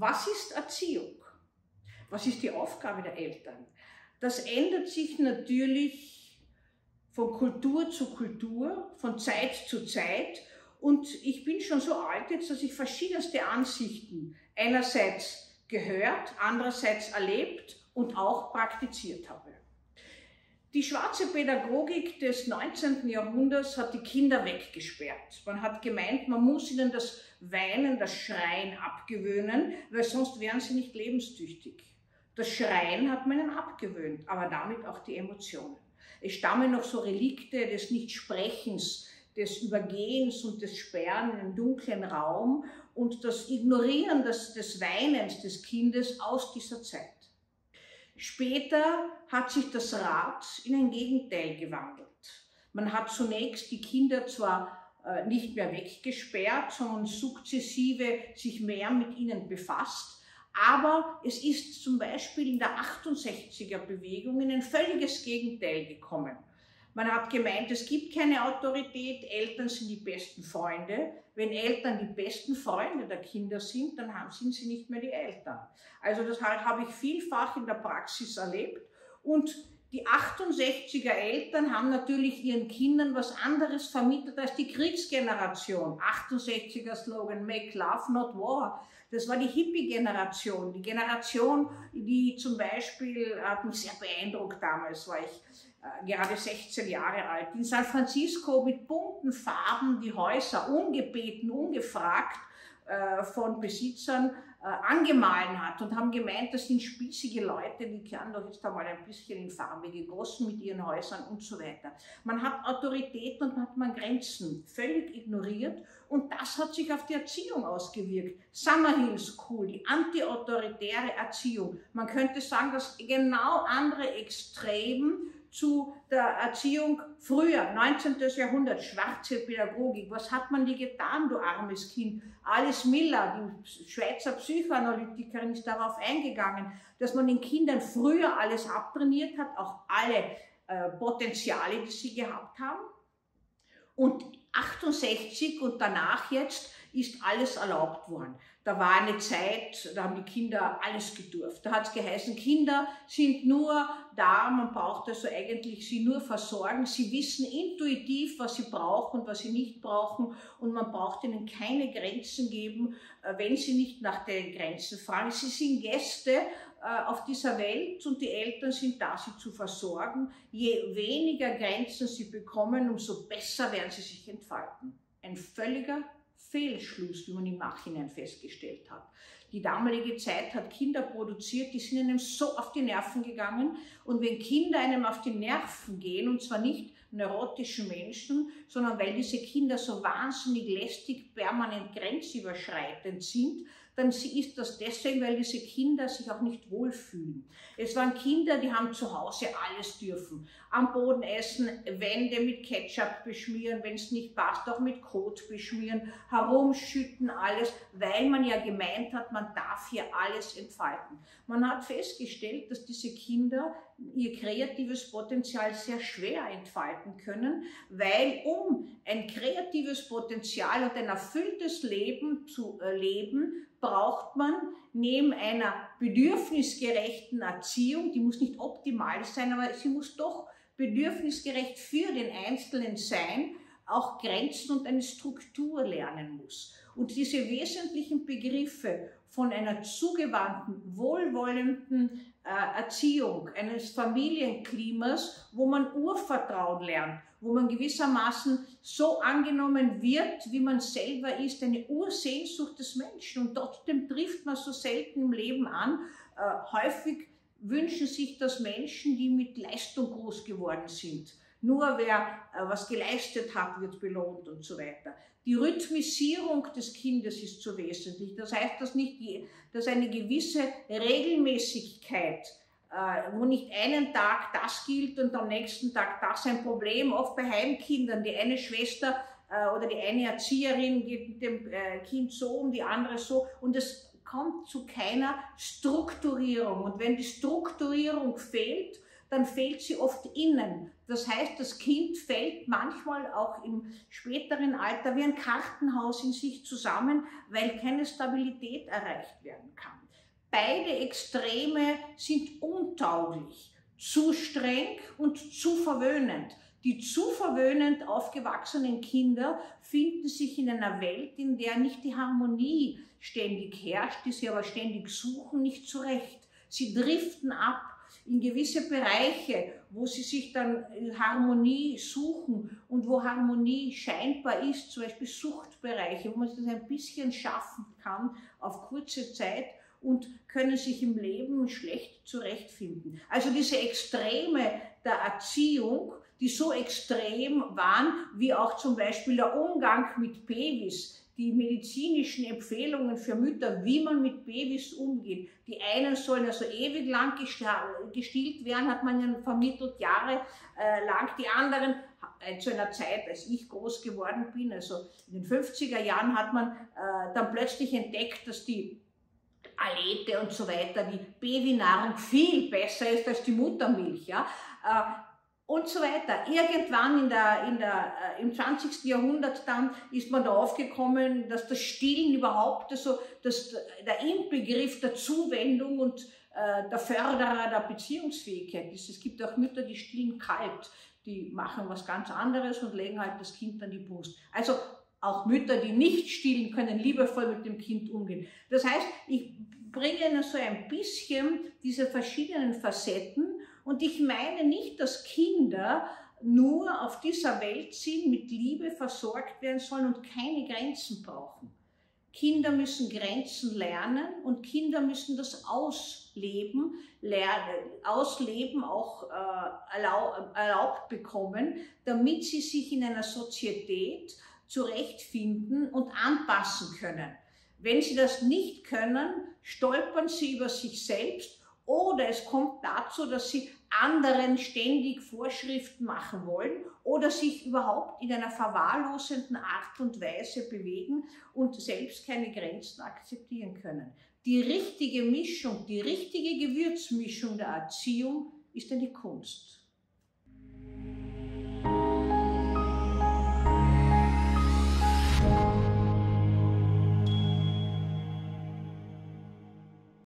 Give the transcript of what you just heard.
Was ist Erziehung? Was ist die Aufgabe der Eltern? Das ändert sich natürlich von Kultur zu Kultur, von Zeit zu Zeit. Und ich bin schon so alt jetzt, dass ich verschiedenste Ansichten einerseits gehört, andererseits erlebt und auch praktiziert habe. Die schwarze Pädagogik des 19. Jahrhunderts hat die Kinder weggesperrt. Man hat gemeint, man muss ihnen das Weinen, das Schreien abgewöhnen, weil sonst wären sie nicht lebenstüchtig. Das Schreien hat man ihnen abgewöhnt, aber damit auch die Emotionen. Es stammen noch so Relikte des Nichtsprechens, des Übergehens und des Sperren im dunklen Raum und das Ignorieren des, des Weinens des Kindes aus dieser Zeit. Später hat sich das Rad in ein Gegenteil gewandelt. Man hat zunächst die Kinder zwar äh, nicht mehr weggesperrt, sondern sukzessive sich mehr mit ihnen befasst, aber es ist zum Beispiel in der 68er Bewegung in ein völliges Gegenteil gekommen. Man hat gemeint, es gibt keine Autorität, Eltern sind die besten Freunde. Wenn Eltern die besten Freunde der Kinder sind, dann sind sie nicht mehr die Eltern. Also das habe ich vielfach in der Praxis erlebt. Und die 68er Eltern haben natürlich ihren Kindern was anderes vermittelt als die Kriegsgeneration. 68er Slogan, Make Love, Not War. Das war die Hippie-Generation. Die Generation, die zum Beispiel, hat mich sehr beeindruckt damals, war ich gerade 16 Jahre alt, in San Francisco mit bunten Farben die Häuser ungebeten, ungefragt äh, von Besitzern äh, angemahlen hat und haben gemeint, das sind spießige Leute, die haben doch jetzt einmal ein bisschen in Farbe gegossen mit ihren Häusern und so weiter. Man hat Autorität und hat man Grenzen völlig ignoriert und das hat sich auf die Erziehung ausgewirkt. Summerhill School, die antiautoritäre Erziehung. Man könnte sagen, dass genau andere Extremen zu der Erziehung früher, 19. Jahrhundert, schwarze Pädagogik. Was hat man dir getan, du armes Kind? Alice Miller, die Schweizer Psychoanalytikerin, ist darauf eingegangen, dass man den Kindern früher alles abtrainiert hat, auch alle äh, Potenziale, die sie gehabt haben. Und 68 und danach jetzt ist alles erlaubt worden. Da war eine Zeit, da haben die Kinder alles gedurft. Da hat es geheißen, Kinder sind nur da, man braucht also eigentlich sie nur versorgen. Sie wissen intuitiv, was sie brauchen und was sie nicht brauchen und man braucht ihnen keine Grenzen geben, äh, wenn sie nicht nach den Grenzen fragen. Sie sind Gäste äh, auf dieser Welt und die Eltern sind da, sie zu versorgen. Je weniger Grenzen sie bekommen, umso besser werden sie sich entfalten. Ein völliger Fehlschluss, wie man im Nachhinein festgestellt hat. Die damalige Zeit hat Kinder produziert, die sind einem so auf die Nerven gegangen. Und wenn Kinder einem auf die Nerven gehen, und zwar nicht neurotischen Menschen, sondern weil diese Kinder so wahnsinnig lästig, permanent grenzüberschreitend sind, dann ist das deswegen, weil diese Kinder sich auch nicht wohlfühlen. Es waren Kinder, die haben zu Hause alles dürfen. Am Boden essen, Wände mit Ketchup beschmieren, wenn es nicht passt, auch mit Kot beschmieren, herumschütten, alles, weil man ja gemeint hat, man darf hier alles entfalten. Man hat festgestellt, dass diese Kinder ihr kreatives Potenzial sehr schwer entfalten können, weil um ein kreatives Potenzial und ein erfülltes Leben zu leben, braucht man neben einer bedürfnisgerechten Erziehung, die muss nicht optimal sein, aber sie muss doch bedürfnisgerecht für den Einzelnen sein, auch Grenzen und eine Struktur lernen muss. Und diese wesentlichen Begriffe von einer zugewandten, wohlwollenden äh, Erziehung, eines Familienklimas, wo man Urvertrauen lernt, wo man gewissermaßen so angenommen wird, wie man selber ist, eine Ursehnsucht des Menschen und trotzdem trifft man so selten im Leben an. Äh, häufig wünschen sich das Menschen, die mit Leistung groß geworden sind. Nur wer äh, was geleistet hat, wird belohnt und so weiter. Die Rhythmisierung des Kindes ist so wesentlich. Das heißt, dass, nicht, dass eine gewisse Regelmäßigkeit, äh, wo nicht einen Tag das gilt und am nächsten Tag das ein Problem, oft bei Heimkindern. Die eine Schwester äh, oder die eine Erzieherin geht mit dem äh, Kind so um, die andere so und es kommt zu keiner Strukturierung. Und wenn die Strukturierung fehlt, dann fehlt sie oft innen. Das heißt, das Kind fällt manchmal auch im späteren Alter wie ein Kartenhaus in sich zusammen, weil keine Stabilität erreicht werden kann. Beide Extreme sind untauglich, zu streng und zu verwöhnend. Die zu verwöhnend aufgewachsenen Kinder finden sich in einer Welt, in der nicht die Harmonie ständig herrscht, die sie aber ständig suchen, nicht zurecht. Sie driften ab in gewisse Bereiche, wo sie sich dann Harmonie suchen und wo Harmonie scheinbar ist, zum Beispiel Suchtbereiche, wo man das ein bisschen schaffen kann auf kurze Zeit und können sich im Leben schlecht zurechtfinden. Also diese Extreme der Erziehung, die so extrem waren, wie auch zum Beispiel der Umgang mit Babys, die medizinischen Empfehlungen für Mütter, wie man mit Babys umgeht. Die einen sollen also ewig lang gestillt werden, hat man ja vermittelt, Jahre äh. Die anderen äh, zu einer Zeit, als ich groß geworden bin, also in den 50er Jahren, hat man äh, dann plötzlich entdeckt, dass die Alete und so weiter, die Babynahrung viel besser ist als die Muttermilch. Ja? Und so weiter. Irgendwann in der, in der, äh, im 20. Jahrhundert dann ist man da aufgekommen, dass das Stillen überhaupt, also dass der Inbegriff der Zuwendung und äh, der Förderer der Beziehungsfähigkeit ist. Es gibt auch Mütter, die stillen kalt, die machen was ganz anderes und legen halt das Kind an die Brust. Also auch Mütter, die nicht stillen, können liebevoll mit dem Kind umgehen. Das heißt, ich bringe Ihnen so ein bisschen diese verschiedenen Facetten und ich meine nicht, dass Kinder nur auf dieser Welt sind, mit Liebe versorgt werden sollen und keine Grenzen brauchen. Kinder müssen Grenzen lernen und Kinder müssen das ausleben, lernen, ausleben auch äh, erlaub, erlaubt bekommen, damit sie sich in einer Sozietät zurechtfinden und anpassen können. Wenn sie das nicht können, stolpern sie über sich selbst oder es kommt dazu, dass sie anderen ständig Vorschriften machen wollen oder sich überhaupt in einer verwahrlosenden Art und Weise bewegen und selbst keine Grenzen akzeptieren können. Die richtige Mischung, die richtige Gewürzmischung der Erziehung ist eine Kunst.